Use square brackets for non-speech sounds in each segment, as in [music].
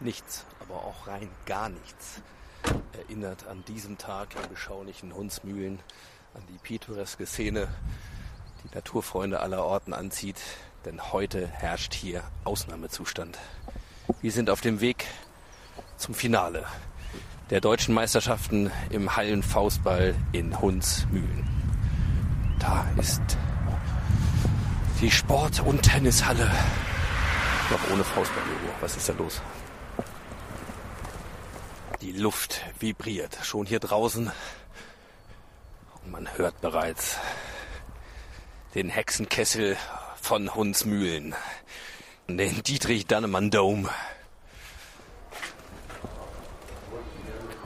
Nichts, aber auch rein gar nichts erinnert an diesem Tag im beschaulichen Hunsmühlen an die pittoreske Szene, die Naturfreunde aller Orten anzieht, denn heute herrscht hier Ausnahmezustand. Wir sind auf dem Weg zum Finale der deutschen Meisterschaften im Hallenfaustball in Hunsmühlen. Da ist die Sport- und Tennishalle. Doch ohne Faustball-Logo. Was ist da los? Die Luft vibriert schon hier draußen. Und man hört bereits den Hexenkessel von Hunsmühlen. Den Dietrich Dannemann Dome.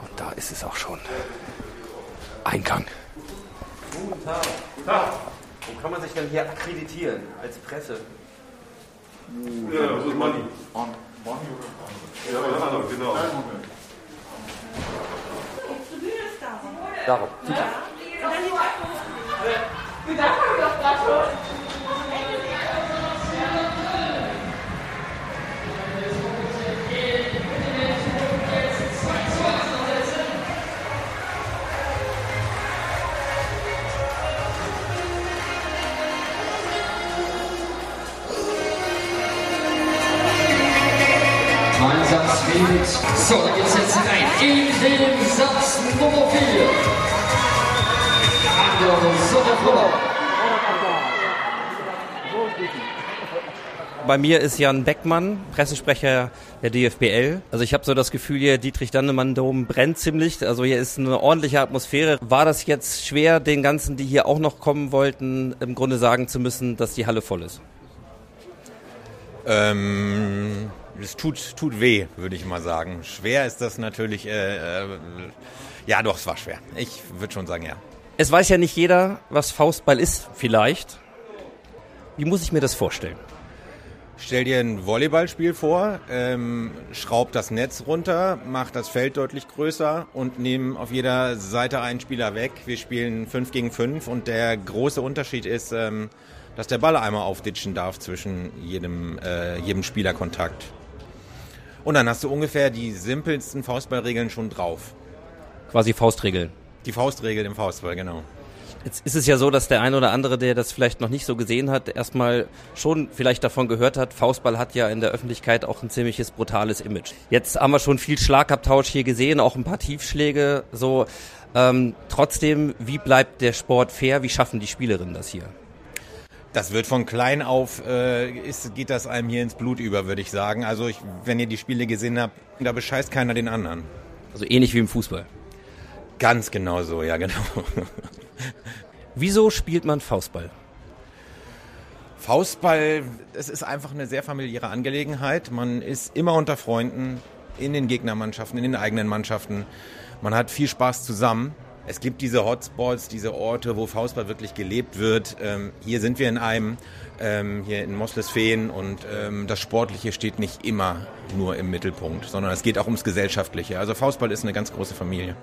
Und da ist es auch schon. Eingang. Guten Tag. Guten Tag. Wo kann man sich denn hier akkreditieren als Presse? Ja, das ist Money. Money oder Ja, Op de staan. Daarop. Ja. Daar heb dat hoor. Wählt. So, dann geht's jetzt hinein. In den Satz Nummer 4. Anders Sommerfroh. Bei mir ist Jan Beckmann, Pressesprecher der DFBL. Also ich habe so das Gefühl, hier Dietrich Dannemann-Dom brennt ziemlich. Also hier ist eine ordentliche Atmosphäre. War das jetzt schwer, den ganzen, die hier auch noch kommen wollten, im Grunde sagen zu müssen, dass die Halle voll ist? Ähm, es tut, tut weh, würde ich mal sagen. Schwer ist das natürlich. Äh, äh, ja, doch, es war schwer. Ich würde schon sagen, ja. Es weiß ja nicht jeder, was Faustball ist, vielleicht. Wie muss ich mir das vorstellen? Stell dir ein Volleyballspiel vor, ähm, schraub das Netz runter, mach das Feld deutlich größer und nehmen auf jeder Seite einen Spieler weg. Wir spielen 5 gegen 5 und der große Unterschied ist, ähm, dass der Ball einmal aufditschen darf zwischen jedem, äh, jedem Spielerkontakt. Und dann hast du ungefähr die simpelsten Faustballregeln schon drauf. Quasi Faustregeln. Die Faustregel im Faustball, genau. Jetzt ist es ja so, dass der ein oder andere, der das vielleicht noch nicht so gesehen hat, erstmal schon vielleicht davon gehört hat, Faustball hat ja in der Öffentlichkeit auch ein ziemliches brutales Image. Jetzt haben wir schon viel Schlagabtausch hier gesehen, auch ein paar Tiefschläge. So, ähm, trotzdem, wie bleibt der Sport fair? Wie schaffen die Spielerinnen das hier? Das wird von klein auf, äh, ist, geht das einem hier ins Blut über, würde ich sagen. Also ich, wenn ihr die Spiele gesehen habt, da bescheißt keiner den anderen. Also ähnlich wie im Fußball. Ganz genau so, ja genau. [laughs] Wieso spielt man Faustball? Faustball, es ist einfach eine sehr familiäre Angelegenheit. Man ist immer unter Freunden, in den Gegnermannschaften, in den eigenen Mannschaften. Man hat viel Spaß zusammen. Es gibt diese Hotspots, diese Orte, wo Faustball wirklich gelebt wird. Ähm, hier sind wir in einem, ähm, hier in Moslesfeen und ähm, das Sportliche steht nicht immer nur im Mittelpunkt, sondern es geht auch ums Gesellschaftliche. Also Faustball ist eine ganz große Familie.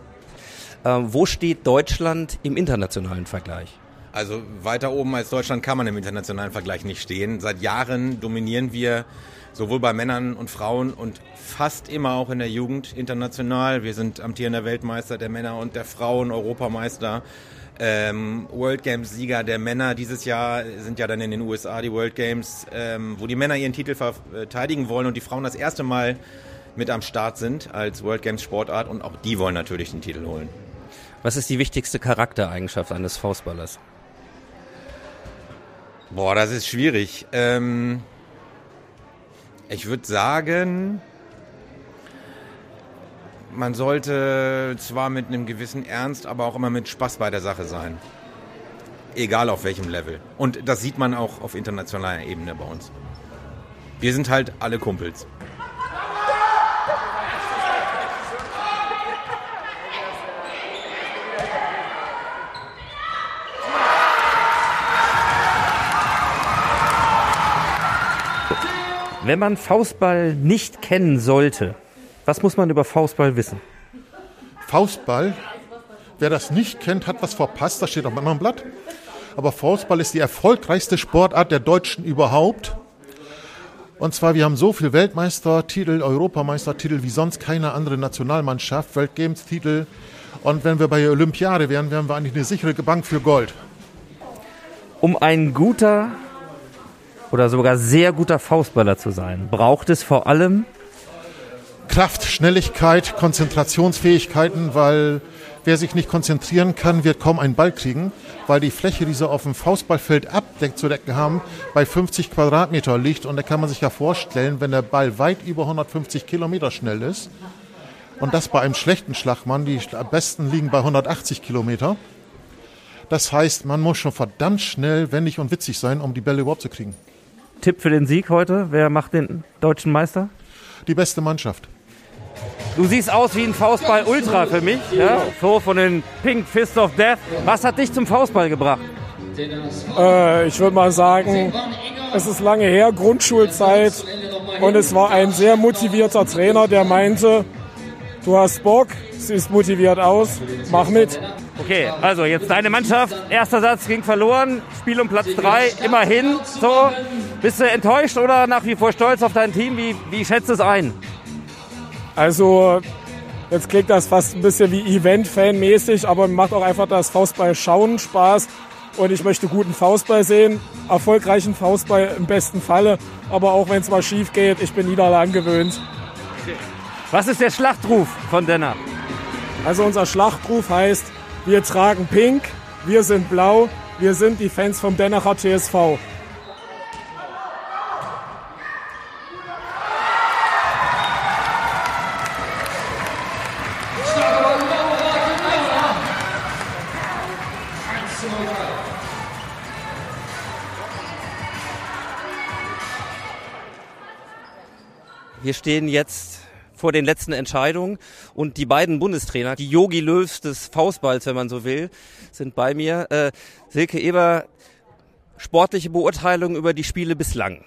Ähm, wo steht Deutschland im internationalen Vergleich? Also weiter oben als Deutschland kann man im internationalen Vergleich nicht stehen. Seit Jahren dominieren wir sowohl bei Männern und Frauen und fast immer auch in der Jugend international. Wir sind amtierender Weltmeister der Männer und der Frauen, Europameister, ähm, World Games Sieger der Männer. Dieses Jahr sind ja dann in den USA die World Games, ähm, wo die Männer ihren Titel verteidigen wollen und die Frauen das erste Mal mit am Start sind als World Games Sportart und auch die wollen natürlich den Titel holen. Was ist die wichtigste Charaktereigenschaft eines Faustballers? Boah, das ist schwierig. Ähm, ich würde sagen, man sollte zwar mit einem gewissen Ernst, aber auch immer mit Spaß bei der Sache sein. Egal auf welchem Level. Und das sieht man auch auf internationaler Ebene bei uns. Wir sind halt alle Kumpels. Wenn man Faustball nicht kennen sollte, was muss man über Faustball wissen? Faustball, wer das nicht kennt, hat was verpasst, das steht auf einem anderen Blatt. Aber Faustball ist die erfolgreichste Sportart der Deutschen überhaupt. Und zwar, wir haben so viel Weltmeistertitel, Europameistertitel wie sonst keine andere Nationalmannschaft, Weltgames-Titel. Und wenn wir bei der Olympiade wären, wären wir eigentlich eine sichere Bank für Gold. Um ein guter oder sogar sehr guter Faustballer zu sein, braucht es vor allem Kraft, Schnelligkeit, Konzentrationsfähigkeiten, weil wer sich nicht konzentrieren kann, wird kaum einen Ball kriegen, weil die Fläche, die sie auf dem Faustballfeld abzudecken haben, bei 50 Quadratmeter liegt. Und da kann man sich ja vorstellen, wenn der Ball weit über 150 Kilometer schnell ist, und das bei einem schlechten Schlagmann, die am besten liegen bei 180 Kilometer. Das heißt, man muss schon verdammt schnell, wendig und witzig sein, um die Bälle überhaupt zu kriegen. Tipp für den Sieg heute? Wer macht den deutschen Meister? Die beste Mannschaft. Du siehst aus wie ein Faustball-Ultra für mich, ja? so von den Pink Fist of Death. Was hat dich zum Faustball gebracht? Äh, ich würde mal sagen, es ist lange her, Grundschulzeit, und es war ein sehr motivierter Trainer, der meinte, du hast Bock, siehst motiviert aus, mach mit. Okay, also jetzt deine Mannschaft. Erster Satz ging verloren, Spiel um Platz drei, immerhin. So, bist du enttäuscht oder nach wie vor stolz auf dein Team? Wie, wie schätzt du es ein? Also jetzt klingt das fast ein bisschen wie Event-Fan-mäßig, aber mir macht auch einfach das Faustball schauen Spaß. Und ich möchte guten Faustball sehen, erfolgreichen Faustball im besten Falle. Aber auch wenn es mal schief geht, ich bin Niederlagen gewöhnt. Was ist der Schlachtruf von Denner? Also unser Schlachtruf heißt, wir tragen pink, wir sind blau, wir sind die Fans vom Dennacher TSV. Wir stehen jetzt vor den letzten Entscheidungen und die beiden Bundestrainer, die Yogi Löws des Faustballs, wenn man so will, sind bei mir. Äh, Silke Eber, sportliche Beurteilung über die Spiele bislang.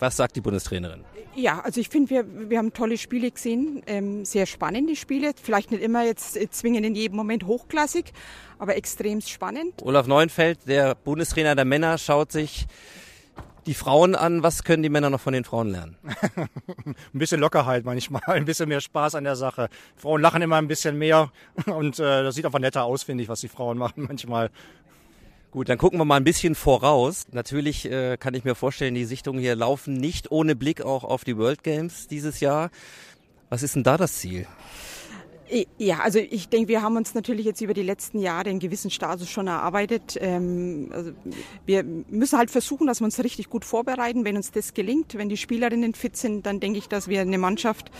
Was sagt die Bundestrainerin? Ja, also ich finde, wir, wir haben tolle Spiele gesehen, ähm, sehr spannende Spiele, vielleicht nicht immer jetzt äh, zwingend in jedem Moment hochklassig, aber extrem spannend. Olaf Neuenfeld, der Bundestrainer der Männer, schaut sich die Frauen an. Was können die Männer noch von den Frauen lernen? [laughs] ein bisschen Lockerheit manchmal, ein bisschen mehr Spaß an der Sache. Frauen lachen immer ein bisschen mehr [laughs] und äh, das sieht einfach netter aus, finde ich, was die Frauen machen manchmal. Gut, dann gucken wir mal ein bisschen voraus. Natürlich äh, kann ich mir vorstellen, die Sichtungen hier laufen nicht ohne Blick auch auf die World Games dieses Jahr. Was ist denn da das Ziel? Ja, also ich denke, wir haben uns natürlich jetzt über die letzten Jahre einen gewissen Status schon erarbeitet. Ähm, also wir müssen halt versuchen, dass wir uns richtig gut vorbereiten. Wenn uns das gelingt, wenn die Spielerinnen fit sind, dann denke ich, dass wir eine Mannschaft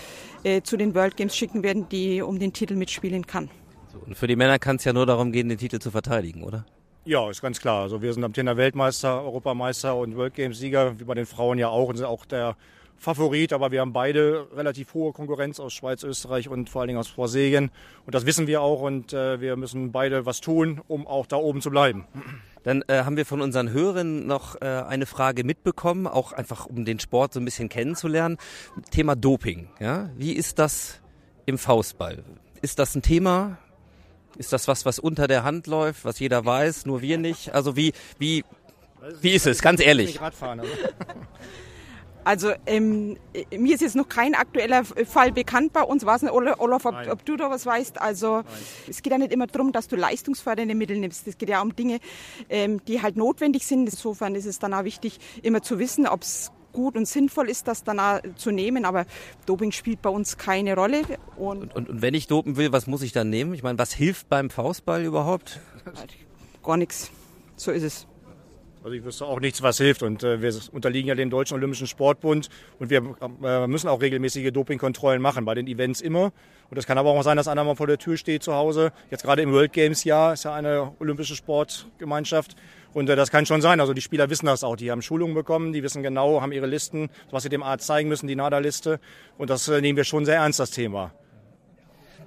äh, zu den World Games schicken werden, die um den Titel mitspielen kann. So, und für die Männer kann es ja nur darum gehen, den Titel zu verteidigen, oder? Ja, ist ganz klar. Also wir sind am Thema Weltmeister, Europameister und World Games Sieger, wie bei den Frauen ja auch und sind auch der Favorit, aber wir haben beide relativ hohe Konkurrenz aus Schweiz, Österreich und vor allen Dingen aus Brasilien. Und das wissen wir auch und äh, wir müssen beide was tun, um auch da oben zu bleiben. Dann äh, haben wir von unseren Hörern noch äh, eine Frage mitbekommen, auch einfach um den Sport so ein bisschen kennenzulernen. Thema Doping. Ja? Wie ist das im Faustball? Ist das ein Thema? Ist das was, was unter der Hand läuft, was jeder weiß, nur wir nicht? Also wie, wie, wie ist es, ganz ehrlich? [laughs] Also ähm, mir ist jetzt noch kein aktueller Fall bekannt bei uns. Weiß nicht, Olaf, ob, ob, du da was weißt. Also Nein. es geht ja nicht immer darum, dass du leistungsfördernde Mittel nimmst. Es geht ja um Dinge, ähm, die halt notwendig sind. Insofern ist es dann auch wichtig, immer zu wissen, ob es gut und sinnvoll ist, das dann auch zu nehmen. Aber Doping spielt bei uns keine Rolle. Und, und, und wenn ich dopen will, was muss ich dann nehmen? Ich meine, was hilft beim Faustball überhaupt? Gar nichts. So ist es. Also ich wüsste auch nichts, was hilft. Und äh, wir unterliegen ja dem Deutschen Olympischen Sportbund und wir äh, müssen auch regelmäßige Dopingkontrollen machen, bei den Events immer. Und das kann aber auch sein, dass einer mal vor der Tür steht zu Hause. Jetzt gerade im World Games Jahr ist ja eine olympische Sportgemeinschaft. Und äh, das kann schon sein. Also die Spieler wissen das auch. Die haben Schulungen bekommen, die wissen genau, haben ihre Listen, was sie dem Arzt zeigen müssen, die NADA-Liste. Und das äh, nehmen wir schon sehr ernst, das Thema.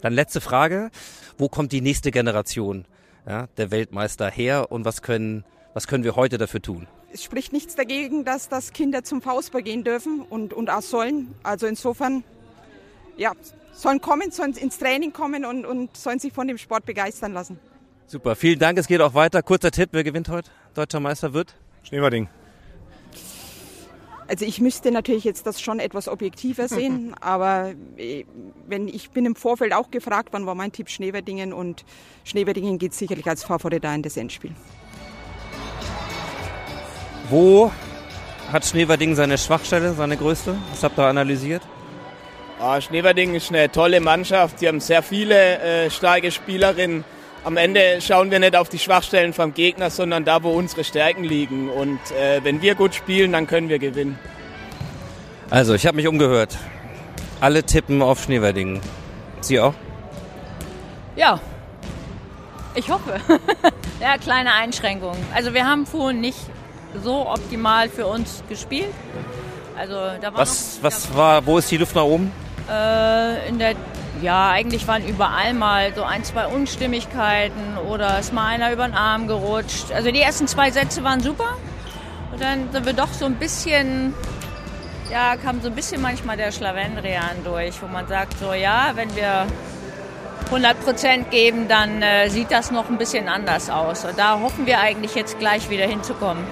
Dann letzte Frage. Wo kommt die nächste Generation ja, der Weltmeister her und was können was können wir heute dafür tun? Es spricht nichts dagegen, dass das Kinder zum Faustball gehen dürfen und, und auch sollen. Also insofern, ja, sollen kommen, sollen ins Training kommen und, und sollen sich von dem Sport begeistern lassen. Super, vielen Dank. Es geht auch weiter. Kurzer Tipp, wer gewinnt heute? Deutscher Meister wird? Schneewerding. Also ich müsste natürlich jetzt das schon etwas objektiver sehen, [laughs] aber äh, wenn ich bin im Vorfeld auch gefragt, wann war mein Tipp Schneewerdingen und Schneewerdingen geht sicherlich als Favorit da in das Endspiel. Wo hat Schneewerdingen seine Schwachstelle, seine größte? Was habt ihr analysiert? Ah, Schneewerdingen ist eine tolle Mannschaft. Sie haben sehr viele äh, starke Spielerinnen. Am Ende schauen wir nicht auf die Schwachstellen vom Gegner, sondern da, wo unsere Stärken liegen. Und äh, wenn wir gut spielen, dann können wir gewinnen. Also, ich habe mich umgehört. Alle tippen auf Schneewerdingen. Sie auch? Ja, ich hoffe. [laughs] ja, kleine Einschränkungen. Also wir haben vorhin nicht so optimal für uns gespielt. Also da war Was, was war, wo ist die Luft nach oben? Äh, in der, ja, eigentlich waren überall mal so ein, zwei Unstimmigkeiten oder ist mal einer über den Arm gerutscht. Also die ersten zwei Sätze waren super. Und dann sind wir doch so ein bisschen, ja, kam so ein bisschen manchmal der Schlawendrian durch, wo man sagt, so ja, wenn wir 100 Prozent geben, dann äh, sieht das noch ein bisschen anders aus. Und da hoffen wir eigentlich jetzt gleich wieder hinzukommen.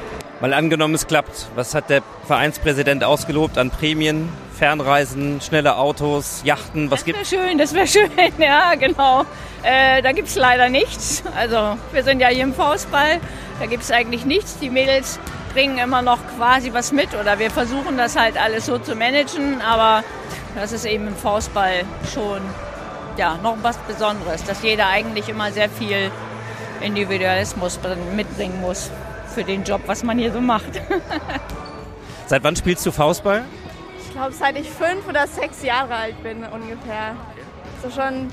Mal angenommen, es klappt. Was hat der Vereinspräsident ausgelobt an Prämien? Fernreisen, schnelle Autos, Yachten, was Das wäre schön, das wäre [laughs] schön, ja, genau. Äh, da gibt es leider nichts. Also, wir sind ja hier im Faustball, da gibt es eigentlich nichts. Die Mädels bringen immer noch quasi was mit oder wir versuchen das halt alles so zu managen, aber das ist eben im Faustball schon ja, noch was Besonderes, dass jeder eigentlich immer sehr viel Individualismus mitbringen muss für den Job, was man hier so macht. [laughs] Seit wann spielst du Faustball? Ich glaube, seit ich fünf oder sechs Jahre alt bin ungefähr. So schon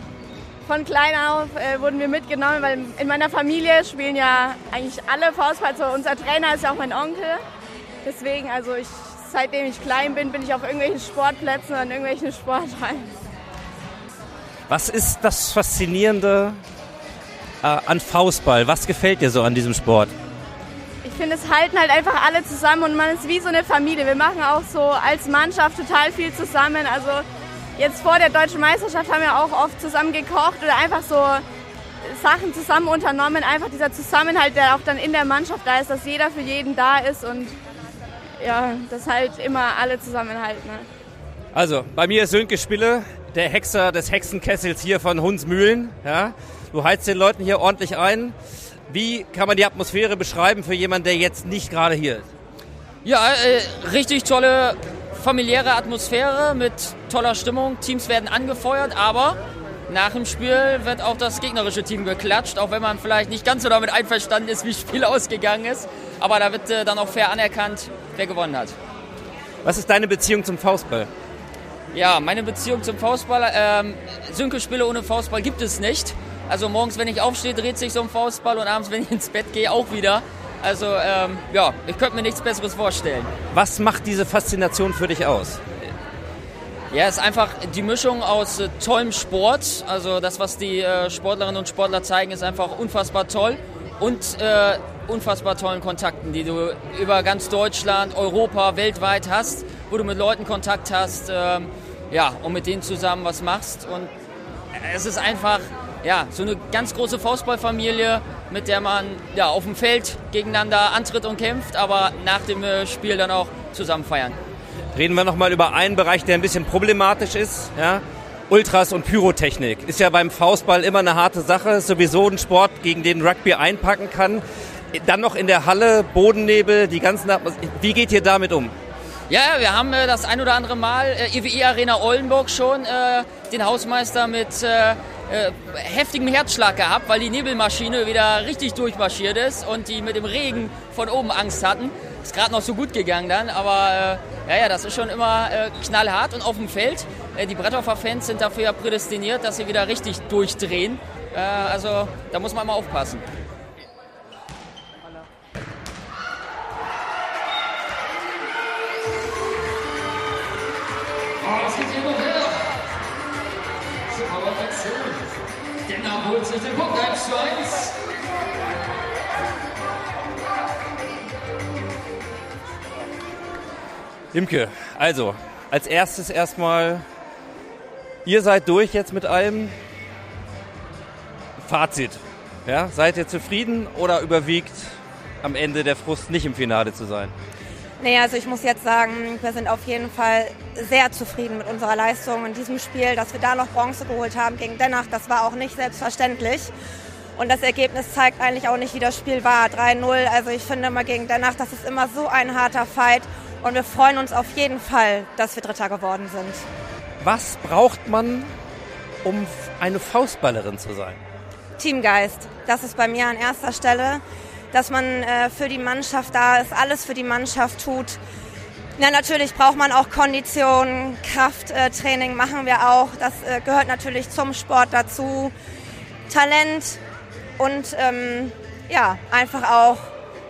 von klein auf äh, wurden wir mitgenommen, weil in meiner Familie spielen ja eigentlich alle Faustball. Also unser Trainer ist ja auch mein Onkel. Deswegen, also ich, seitdem ich klein bin, bin ich auf irgendwelchen Sportplätzen und irgendwelchen Sporthallen. Was ist das Faszinierende äh, an Faustball? Was gefällt dir so an diesem Sport? Ich finde, es halten halt einfach alle zusammen und man ist wie so eine Familie. Wir machen auch so als Mannschaft total viel zusammen. Also jetzt vor der deutschen Meisterschaft haben wir auch oft zusammen gekocht oder einfach so Sachen zusammen unternommen. Einfach dieser Zusammenhalt, der auch dann in der Mannschaft da ist, dass jeder für jeden da ist und ja, das halt immer alle zusammenhalten. Ne? Also, bei mir ist Sönke Spille, der Hexer des Hexenkessels hier von Hunsmühlen. Ja? Du heizt den Leuten hier ordentlich ein. Wie kann man die Atmosphäre beschreiben für jemanden, der jetzt nicht gerade hier ist? Ja, äh, richtig tolle familiäre Atmosphäre mit toller Stimmung. Teams werden angefeuert, aber nach dem Spiel wird auch das gegnerische Team geklatscht, auch wenn man vielleicht nicht ganz so damit einverstanden ist, wie das Spiel [laughs] ausgegangen ist. Aber da wird äh, dann auch fair anerkannt, wer gewonnen hat. Was ist deine Beziehung zum Faustball? Ja, meine Beziehung zum Faustball, ähm, Synke-Spiele ohne Faustball gibt es nicht. Also morgens, wenn ich aufstehe, dreht sich so ein Faustball und abends, wenn ich ins Bett gehe, auch wieder. Also ähm, ja, ich könnte mir nichts Besseres vorstellen. Was macht diese Faszination für dich aus? Ja, es ist einfach die Mischung aus äh, tollem Sport. Also das, was die äh, Sportlerinnen und Sportler zeigen, ist einfach unfassbar toll. Und äh, unfassbar tollen Kontakten, die du über ganz Deutschland, Europa, weltweit hast, wo du mit Leuten Kontakt hast, ähm, ja, und mit denen zusammen was machst. Und es ist einfach ja, so eine ganz große Faustballfamilie, mit der man ja, auf dem Feld gegeneinander antritt und kämpft, aber nach dem äh, Spiel dann auch zusammen feiern. Reden wir nochmal über einen Bereich, der ein bisschen problematisch ist. Ja? Ultras und Pyrotechnik. Ist ja beim Faustball immer eine harte Sache. Ist sowieso ein Sport, gegen den Rugby einpacken kann. Dann noch in der Halle, Bodennebel, die ganzen Atmos Wie geht ihr damit um? Ja, wir haben äh, das ein oder andere Mal äh, EWI Arena Oldenburg schon äh, den Hausmeister mit äh, heftigem Herzschlag gehabt, weil die Nebelmaschine wieder richtig durchmarschiert ist und die mit dem Regen von oben Angst hatten. Ist gerade noch so gut gegangen dann, aber äh, ja, ja, das ist schon immer äh, knallhart und auf dem Feld. Äh, die Bretthofer Fans sind dafür ja prädestiniert, dass sie wieder richtig durchdrehen. Äh, also da muss man mal aufpassen. Oh, das Denner holt sich den Punkt 1 zu 1. Imke, also als erstes erstmal, ihr seid durch jetzt mit allem. Fazit. Ja, seid ihr zufrieden oder überwiegt am Ende der Frust, nicht im Finale zu sein? Nee, also ich muss jetzt sagen, wir sind auf jeden Fall sehr zufrieden mit unserer Leistung in diesem Spiel. Dass wir da noch Bronze geholt haben gegen Dennach, das war auch nicht selbstverständlich. Und das Ergebnis zeigt eigentlich auch nicht, wie das Spiel war. 3-0, also ich finde immer gegen Dennach, das ist immer so ein harter Fight. Und wir freuen uns auf jeden Fall, dass wir Dritter geworden sind. Was braucht man, um eine Faustballerin zu sein? Teamgeist, das ist bei mir an erster Stelle dass man äh, für die Mannschaft da ist, alles für die Mannschaft tut. Ja, natürlich braucht man auch Kondition, Krafttraining äh, machen wir auch. Das äh, gehört natürlich zum Sport dazu. Talent und ähm, ja, einfach auch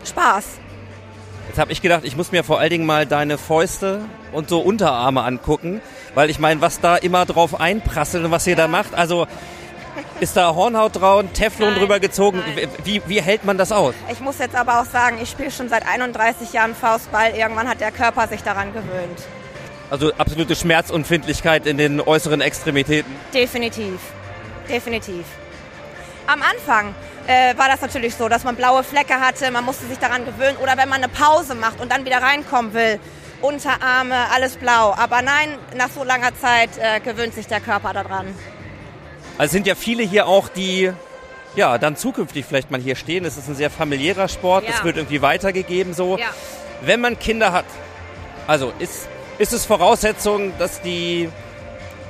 Spaß. Jetzt habe ich gedacht, ich muss mir vor allen Dingen mal deine Fäuste und so Unterarme angucken, weil ich meine, was da immer drauf einprasselt und was ihr ja. da macht. Also ist da Hornhaut drauf, Teflon nein, drüber gezogen? Wie, wie hält man das aus? Ich muss jetzt aber auch sagen, ich spiele schon seit 31 Jahren Faustball. Irgendwann hat der Körper sich daran gewöhnt. Also absolute Schmerzunfindlichkeit in den äußeren Extremitäten? Definitiv. Definitiv. Am Anfang äh, war das natürlich so, dass man blaue Flecke hatte, man musste sich daran gewöhnen. Oder wenn man eine Pause macht und dann wieder reinkommen will, Unterarme, alles blau. Aber nein, nach so langer Zeit äh, gewöhnt sich der Körper daran. Also sind ja viele hier auch, die ja dann zukünftig vielleicht mal hier stehen. Es ist ein sehr familiärer Sport, ja. es wird irgendwie weitergegeben so. Ja. Wenn man Kinder hat, also ist, ist es Voraussetzung, dass die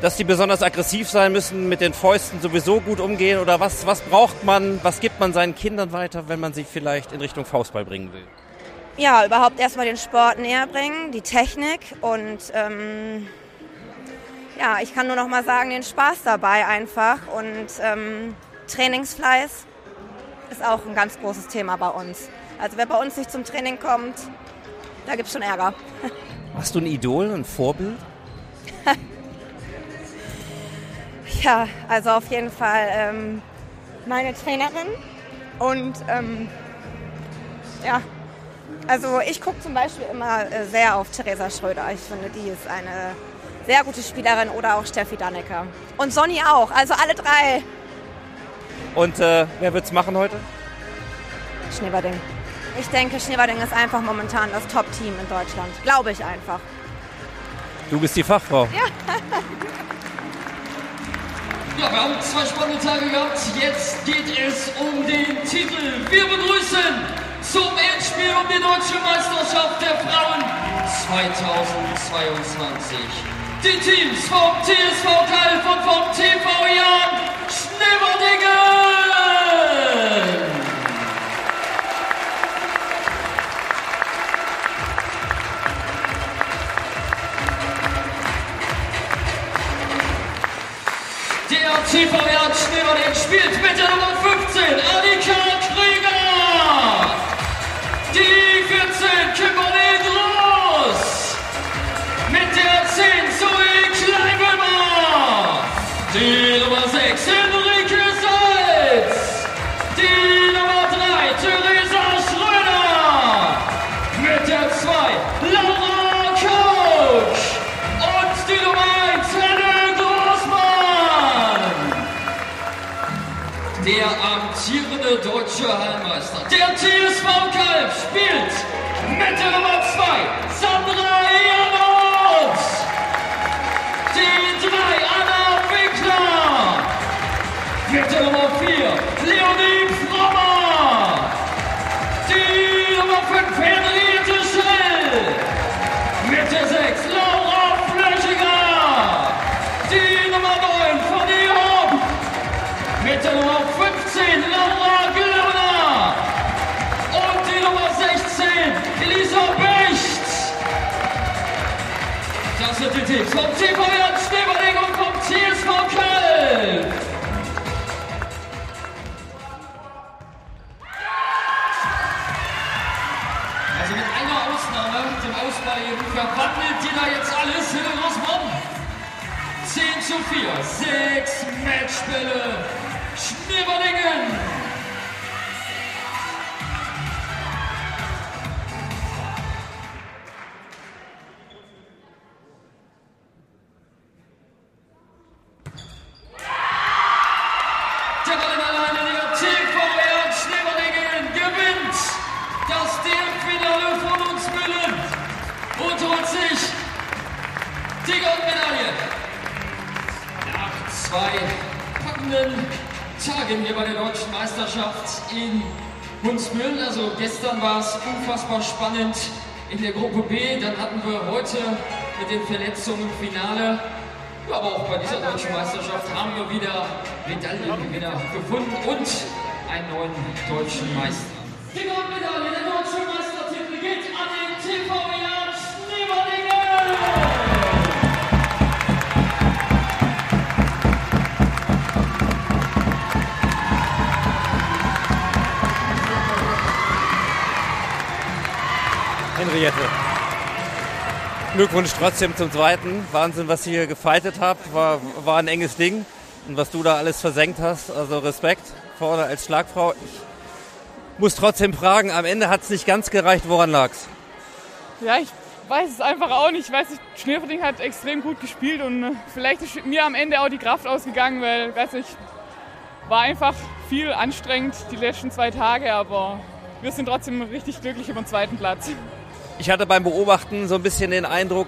dass die besonders aggressiv sein müssen, mit den Fäusten sowieso gut umgehen oder was, was braucht man, was gibt man seinen Kindern weiter, wenn man sie vielleicht in Richtung Faustball bringen will? Ja, überhaupt erstmal den Sport näher bringen, die Technik und ähm, ja, ich kann nur noch mal sagen, den Spaß dabei einfach und ähm, Trainingsfleiß ist auch ein ganz großes Thema bei uns. Also wer bei uns nicht zum Training kommt, da gibt es schon Ärger. [laughs] Hast du ein Idol, ein Vorbild? [laughs] ja, also auf jeden Fall ähm, meine Trainerin und ähm, ja, also ich gucke zum Beispiel immer äh, sehr auf Theresa Schröder. Ich finde, die ist eine sehr gute Spielerin oder auch Steffi Dannecker. Und Sonny auch, also alle drei. Und äh, wer wird's machen heute? Schneeberding. Ich denke, Schneeberding ist einfach momentan das Top-Team in Deutschland. Glaube ich einfach. Du bist die Fachfrau. Ja. ja, wir haben zwei spannende Tage gehabt. Jetzt geht es um den Titel. Wir begrüßen zum Endspiel um die deutsche Meisterschaft der Frauen 2022 die Teams vom TSV Kalf und vom TV Jan Schneeberdingen. Der TV Jan Schneeberdingen spielt mit der Nummer 15 Annika Heilmeister, der TSV Kalb, spielt Die Teams vom TV Schneeberding und vom CSV Köln. verwandelt ihr da jetzt alles den Rossmann? 10 zu 4, 6 Matchbälle. Schneeberdingen unfassbar spannend in der Gruppe B. Dann hatten wir heute mit den Verletzungen im Finale. Aber auch bei dieser deutschen Meisterschaft haben wir wieder Medaillengewinner gefunden und einen neuen deutschen Meister. Die Goldmedaille, der deutsche Meistertitel geht an den TV Henriette. Glückwunsch trotzdem zum zweiten. Wahnsinn, was ihr hier gefeitet habt. War, war ein enges Ding. Und was du da alles versenkt hast, also Respekt vorne als Schlagfrau. Ich muss trotzdem fragen, am Ende hat es nicht ganz gereicht. Woran lag's? Ja, ich weiß es einfach auch nicht. Ich weiß nicht, Schnürverding hat extrem gut gespielt und äh, vielleicht ist mir am Ende auch die Kraft ausgegangen, weil, weiß nicht, war einfach viel anstrengend die letzten zwei Tage, aber wir sind trotzdem richtig glücklich über den zweiten Platz. Ich hatte beim Beobachten so ein bisschen den Eindruck,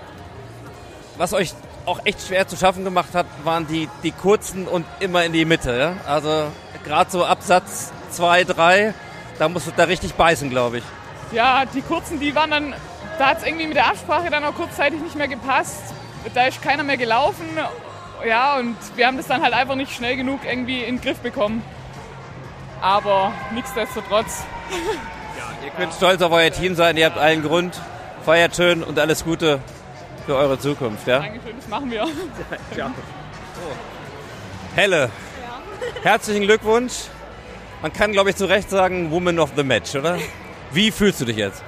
was euch auch echt schwer zu schaffen gemacht hat, waren die, die kurzen und immer in die Mitte. Ja? Also gerade so Absatz 2, 3, da musst du da richtig beißen, glaube ich. Ja, die kurzen, die waren dann, da hat es irgendwie mit der Absprache dann auch kurzzeitig nicht mehr gepasst. Da ist keiner mehr gelaufen. Ja, und wir haben das dann halt einfach nicht schnell genug irgendwie in den Griff bekommen. Aber nichtsdestotrotz. [laughs] Ihr könnt stolz auf euer Team sein, ihr habt allen Grund. Feiert schön und alles Gute für eure Zukunft. Ja? Dankeschön, das machen wir. [laughs] Ja. Helle, herzlichen Glückwunsch. Man kann, glaube ich, zu Recht sagen, Woman of the Match, oder? Wie fühlst du dich jetzt?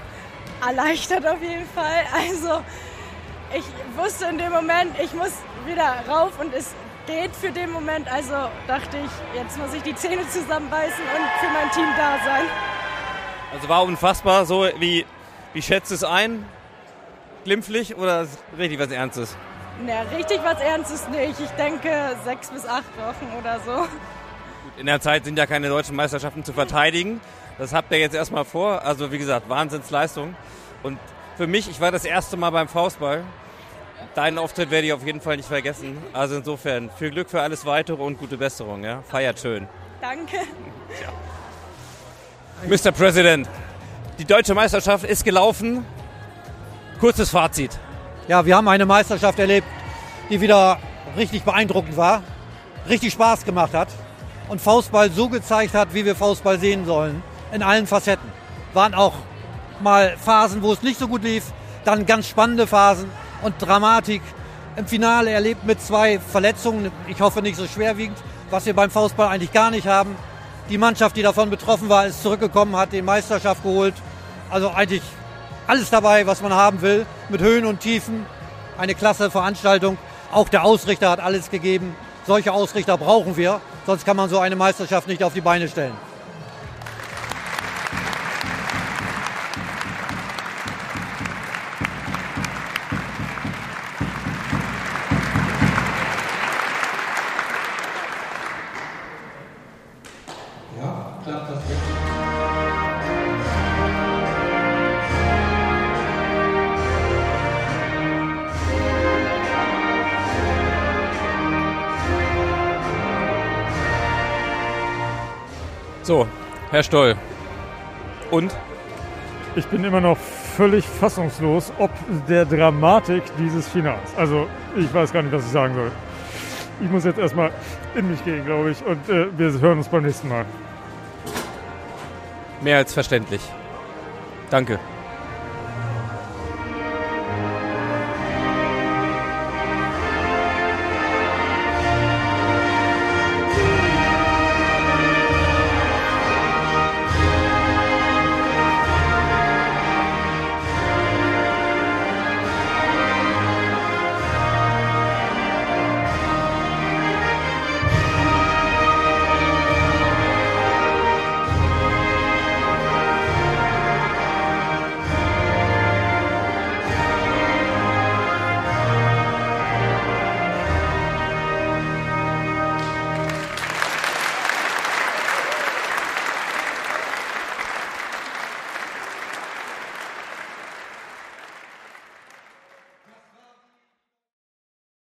Erleichtert auf jeden Fall. Also ich wusste in dem Moment, ich muss wieder rauf und es geht für den Moment. Also dachte ich, jetzt muss ich die Zähne zusammenbeißen und für mein Team da sein. Also war unfassbar, so wie, wie schätzt du es ein? Glimpflich oder richtig was Ernstes? Na, richtig was Ernstes nicht. Ich denke sechs bis acht Wochen oder so. In der Zeit sind ja keine deutschen Meisterschaften zu verteidigen. Das habt ihr jetzt erstmal vor. Also wie gesagt, Wahnsinnsleistung. Und für mich, ich war das erste Mal beim Faustball. Deinen Auftritt werde ich auf jeden Fall nicht vergessen. Also insofern viel Glück für alles weitere und gute Besserung. Ja? Feiert schön. Danke. Mr. President, die deutsche Meisterschaft ist gelaufen. Kurzes Fazit. Ja, wir haben eine Meisterschaft erlebt, die wieder richtig beeindruckend war, richtig Spaß gemacht hat und Faustball so gezeigt hat, wie wir Faustball sehen sollen, in allen Facetten. Waren auch mal Phasen, wo es nicht so gut lief, dann ganz spannende Phasen und Dramatik. Im Finale erlebt mit zwei Verletzungen, ich hoffe nicht so schwerwiegend, was wir beim Faustball eigentlich gar nicht haben. Die Mannschaft, die davon betroffen war, ist zurückgekommen, hat die Meisterschaft geholt. Also eigentlich alles dabei, was man haben will, mit Höhen und Tiefen. Eine klasse Veranstaltung. Auch der Ausrichter hat alles gegeben. Solche Ausrichter brauchen wir, sonst kann man so eine Meisterschaft nicht auf die Beine stellen. So, Herr Stoll. Und? Ich bin immer noch völlig fassungslos, ob der Dramatik dieses Finals. Also, ich weiß gar nicht, was ich sagen soll. Ich muss jetzt erstmal in mich gehen, glaube ich, und äh, wir hören uns beim nächsten Mal. Mehr als verständlich. Danke.